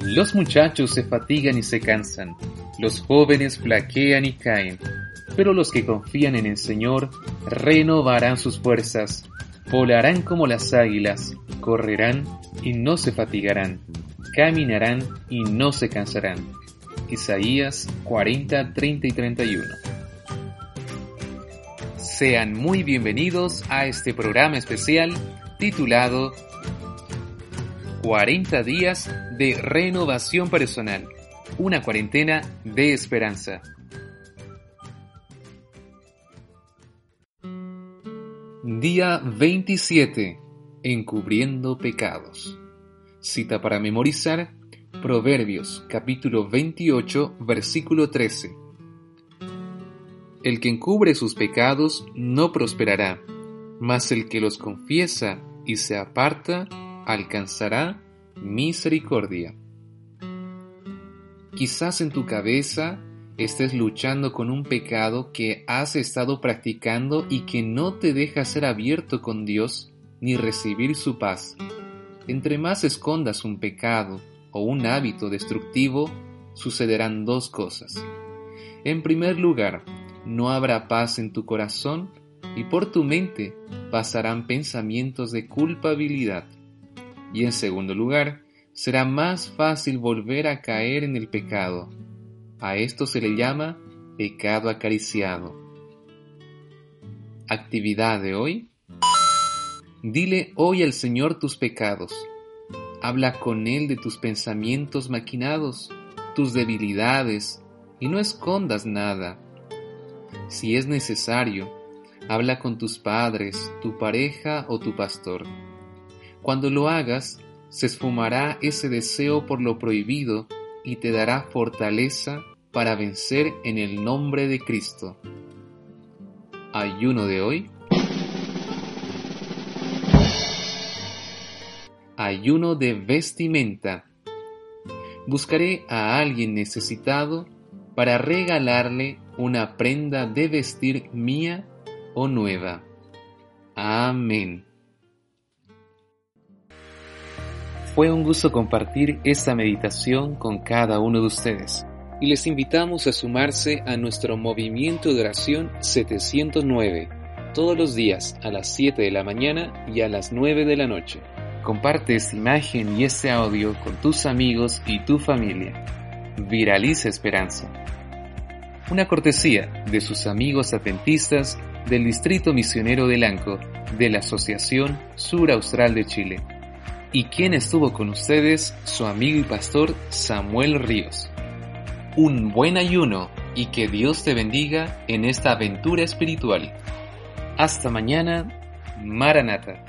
Los muchachos se fatigan y se cansan, los jóvenes flaquean y caen, pero los que confían en el Señor renovarán sus fuerzas, volarán como las águilas, correrán y no se fatigarán, caminarán y no se cansarán. Isaías 40, 30 y 31. Sean muy bienvenidos a este programa especial titulado 40 días de renovación personal, una cuarentena de esperanza. Día 27. Encubriendo pecados. Cita para memorizar Proverbios capítulo 28 versículo 13. El que encubre sus pecados no prosperará, mas el que los confiesa y se aparta alcanzará misericordia. Quizás en tu cabeza estés luchando con un pecado que has estado practicando y que no te deja ser abierto con Dios ni recibir su paz. Entre más escondas un pecado o un hábito destructivo, sucederán dos cosas. En primer lugar, no habrá paz en tu corazón y por tu mente pasarán pensamientos de culpabilidad. Y en segundo lugar, será más fácil volver a caer en el pecado. A esto se le llama pecado acariciado. Actividad de hoy. Dile hoy al Señor tus pecados. Habla con Él de tus pensamientos maquinados, tus debilidades, y no escondas nada. Si es necesario, habla con tus padres, tu pareja o tu pastor. Cuando lo hagas, se esfumará ese deseo por lo prohibido y te dará fortaleza para vencer en el nombre de Cristo. Ayuno de hoy. Ayuno de vestimenta. Buscaré a alguien necesitado para regalarle una prenda de vestir mía o nueva. Amén. Fue un gusto compartir esta meditación con cada uno de ustedes y les invitamos a sumarse a nuestro movimiento de oración 709 todos los días a las 7 de la mañana y a las 9 de la noche. Comparte esta imagen y este audio con tus amigos y tu familia. Viraliza esperanza. Una cortesía de sus amigos adventistas del Distrito Misionero de Lanco de la Asociación Sur Austral de Chile y quien estuvo con ustedes, su amigo y pastor Samuel Ríos. Un buen ayuno y que Dios te bendiga en esta aventura espiritual. Hasta mañana, Maranata.